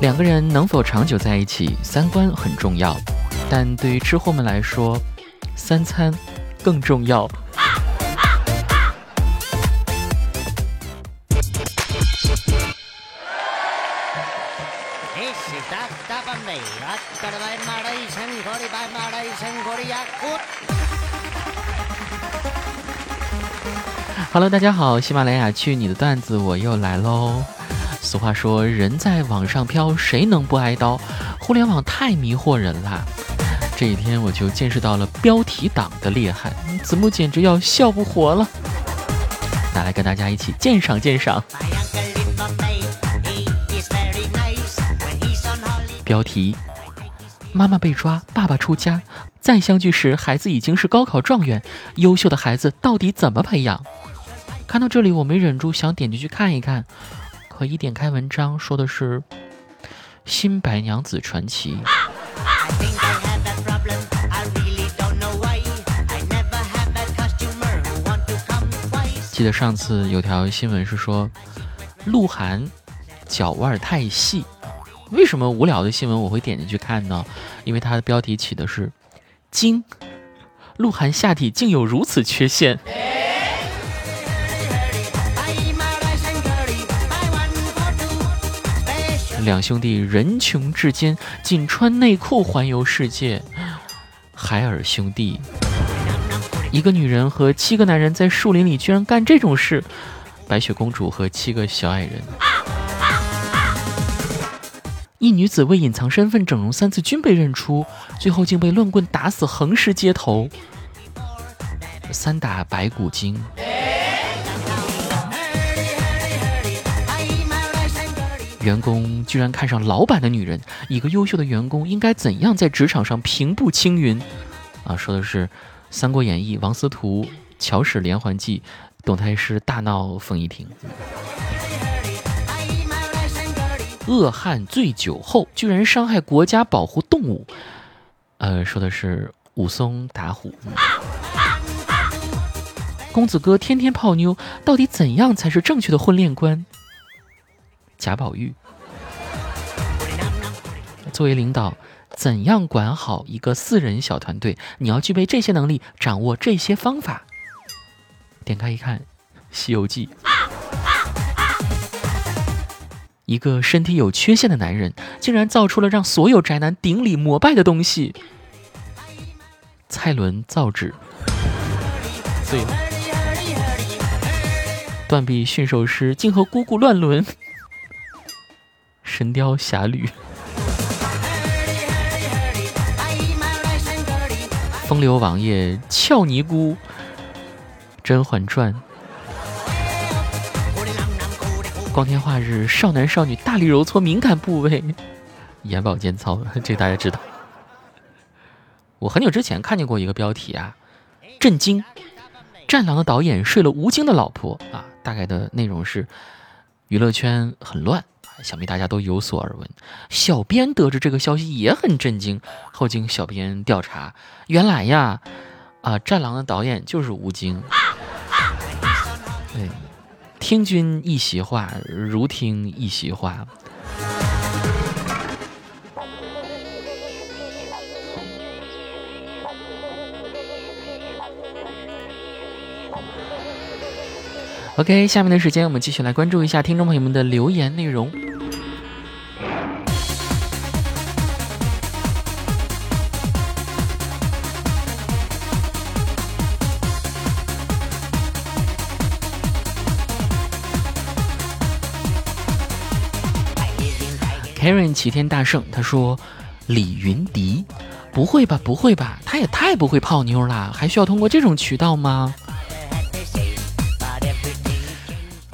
两个人能否长久在一起，三观很重要，但对于吃货们来说，三餐更重要。Hello，大家好，喜马拉雅去你的段子，我又来喽。俗话说，人在网上飘，谁能不挨刀？互联网太迷惑人了。这几天我就见识到了标题党的厉害，子木简直要笑不活了。拿来跟大家一起鉴赏鉴赏。标题：妈妈被抓，爸爸出家，再相聚时，孩子已经是高考状元。优秀的孩子到底怎么培养？看到这里，我没忍住想点进去看一看，可一点开文章，说的是《新白娘子传奇》。记得上次有条新闻是说，鹿晗脚腕太细。为什么无聊的新闻我会点进去看呢？因为它的标题起的是“惊”，鹿晗下体竟有如此缺陷。两兄弟人穷志坚，仅穿内裤环游世界。海尔兄弟，一个女人和七个男人在树林里居然干这种事。白雪公主和七个小矮人。一女子为隐藏身份整容三次均被认出，最后竟被乱棍打死，横尸街头。三打白骨精。员工居然看上老板的女人，一个优秀的员工应该怎样在职场上平步青云？啊，说的是《三国演义》王司徒巧使连环计，董太师大闹凤仪亭。恶汉醉酒后居然伤害国家保护动物，呃，说的是武松打虎。公子哥天天泡妞，到底怎样才是正确的婚恋观？贾宝玉，作为领导，怎样管好一个四人小团队？你要具备这些能力，掌握这些方法。点开一看，《西游记》，一个身体有缺陷的男人，竟然造出了让所有宅男顶礼膜拜的东西——蔡伦造纸。醉了。断臂驯兽师竟和姑姑乱伦。神雕侠侣，风流王爷俏尼姑，甄嬛传，光天化日少男少女大力揉搓敏感部位，眼保健操，这大家知道。我很久之前看见过一个标题啊，震惊，战狼的导演睡了吴京的老婆啊，大概的内容是娱乐圈很乱。想必大家都有所耳闻，小编得知这个消息也很震惊。后经小编调查，原来呀，啊，《战狼》的导演就是吴京。对，听君一席话，如听一席话。OK，下面的时间我们继续来关注一下听众朋友们的留言内容。Karen 齐天大圣他说：“李云迪，不会吧，不会吧，他也太不会泡妞了，还需要通过这种渠道吗？”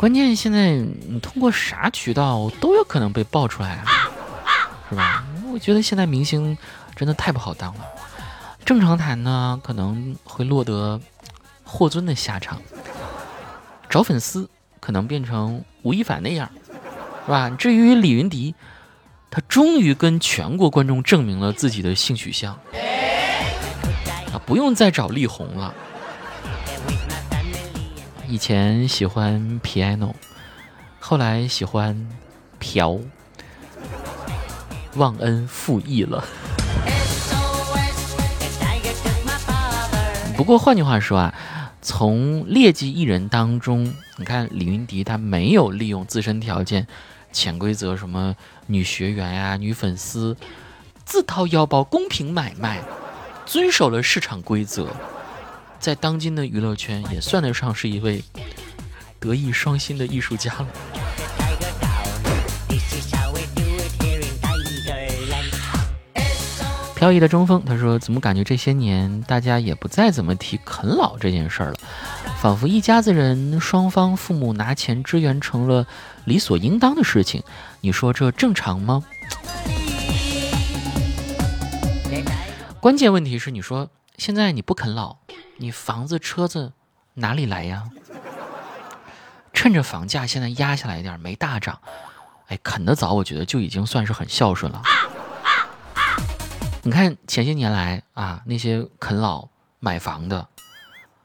关键现在你通过啥渠道都有可能被爆出来啊，是吧？我觉得现在明星真的太不好当了。正常谈呢，可能会落得霍尊的下场；找粉丝可能变成吴亦凡那样，是吧？至于李云迪，他终于跟全国观众证明了自己的性取向，啊，不用再找力宏了。以前喜欢 piano，后来喜欢嫖。忘恩负义了。不过换句话说啊，从劣迹艺人当中，你看李云迪他没有利用自身条件，潜规则什么女学员呀、女粉丝，自掏腰包公平买卖，遵守了市场规则，在当今的娱乐圈也算得上是一位德艺双馨的艺术家了。飘逸的中锋，他说：“怎么感觉这些年大家也不再怎么提啃老这件事儿了，仿佛一家子人双方父母拿钱支援成了理所应当的事情。你说这正常吗？”关键问题是，你说现在你不啃老，你房子车子哪里来呀？趁着房价现在压下来一点，没大涨，哎，啃得早，我觉得就已经算是很孝顺了。你看前些年来啊，那些啃老买房的，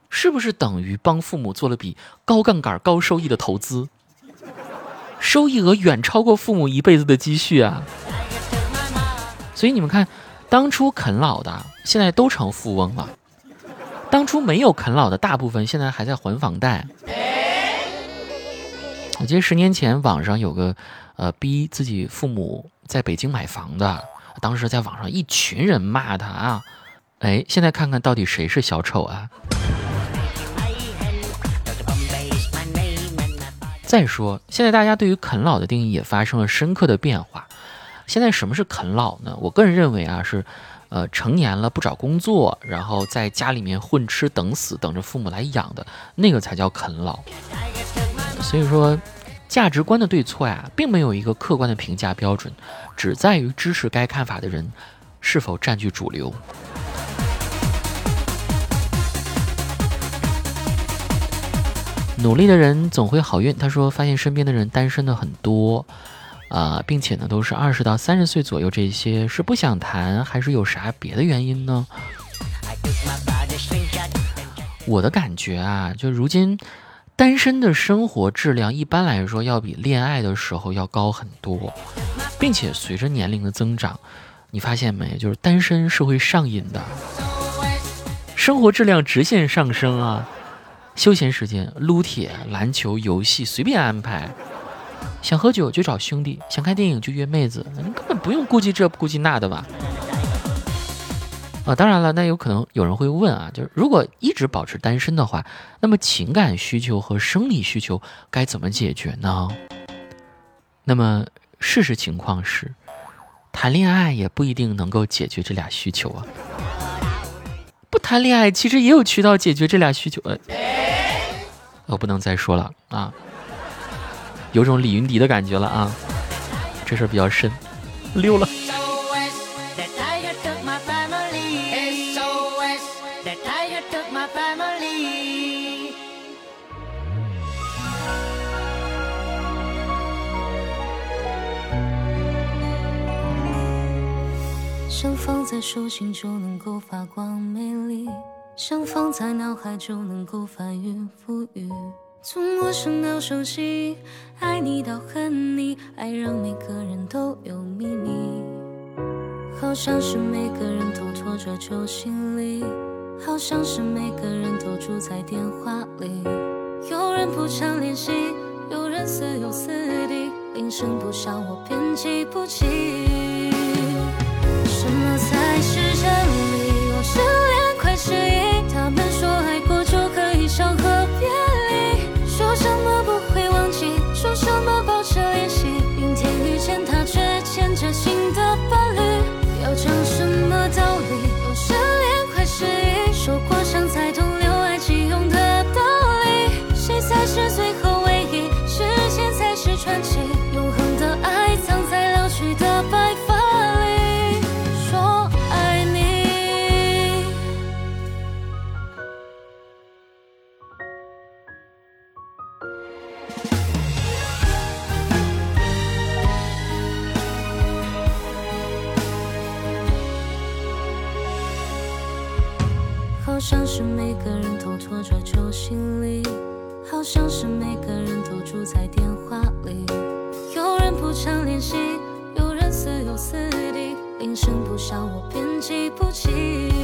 是不是等于帮父母做了笔高杠杆、高收益的投资？收益额远超过父母一辈子的积蓄啊！所以你们看，当初啃老的现在都成富翁了，当初没有啃老的大部分现在还在还房贷。我记得十年前网上有个呃逼自己父母在北京买房的。当时在网上一群人骂他啊，哎，现在看看到底谁是小丑啊？再说，现在大家对于啃老的定义也发生了深刻的变化。现在什么是啃老呢？我个人认为啊，是，呃，成年了不找工作，然后在家里面混吃等死，等着父母来养的那个才叫啃老。所以说。价值观的对错呀，并没有一个客观的评价标准，只在于支持该看法的人是否占据主流。努力的人总会好运。他说，发现身边的人单身的很多，啊，并且呢，都是二十到三十岁左右。这些是不想谈，还是有啥别的原因呢？我的感觉啊，就如今。单身的生活质量一般来说要比恋爱的时候要高很多，并且随着年龄的增长，你发现没？就是单身是会上瘾的，生活质量直线上升啊！休闲时间撸铁、篮球、游戏随便安排，想喝酒就找兄弟，想看电影就约妹子，你根本不用顾及这顾及那的吧？啊，当然了，那有可能有人会问啊，就是如果一直保持单身的话，那么情感需求和生理需求该怎么解决呢？那么事实情况是，谈恋爱也不一定能够解决这俩需求啊。不谈恋爱其实也有渠道解决这俩需求。呃，我不能再说了啊，有种李云迪的感觉了啊，这事儿比较深，溜了。想放在手心就能够发光美丽，想放在脑海就能够翻云覆雨。从陌生到熟悉，爱你到恨你，爱让每个人都有秘密。好像是每个人都拖着旧行李，好像是每个人都住在电话里。有人不常联系，有人似有似敌，铃声不响我便记不起。像是每个人都拖着旧行李，好像是每个人都住在电话里。有人不常联系，有人似有似。敌，铃声不响我便记不起。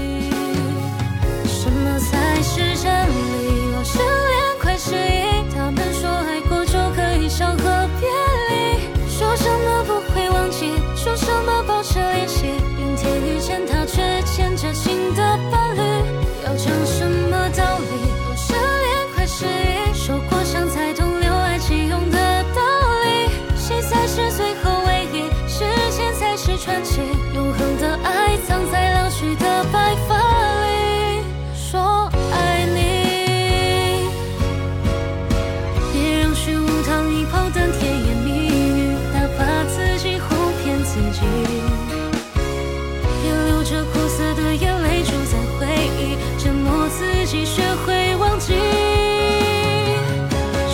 己学会忘记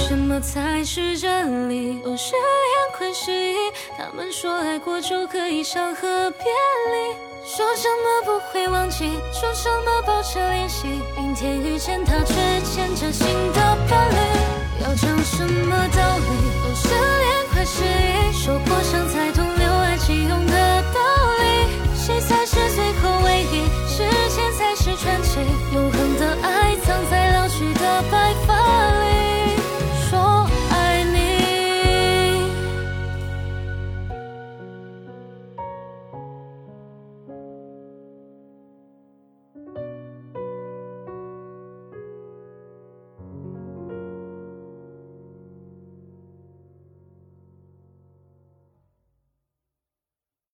什么才是真理。哦失恋快失忆他们说爱过就可以伤和别离说什么不会忘记说什么保持联系。明天遇见他却牵着新的伴侣。要讲什么道理？哦失恋快失忆受过伤才懂留爱己用的道理。谁才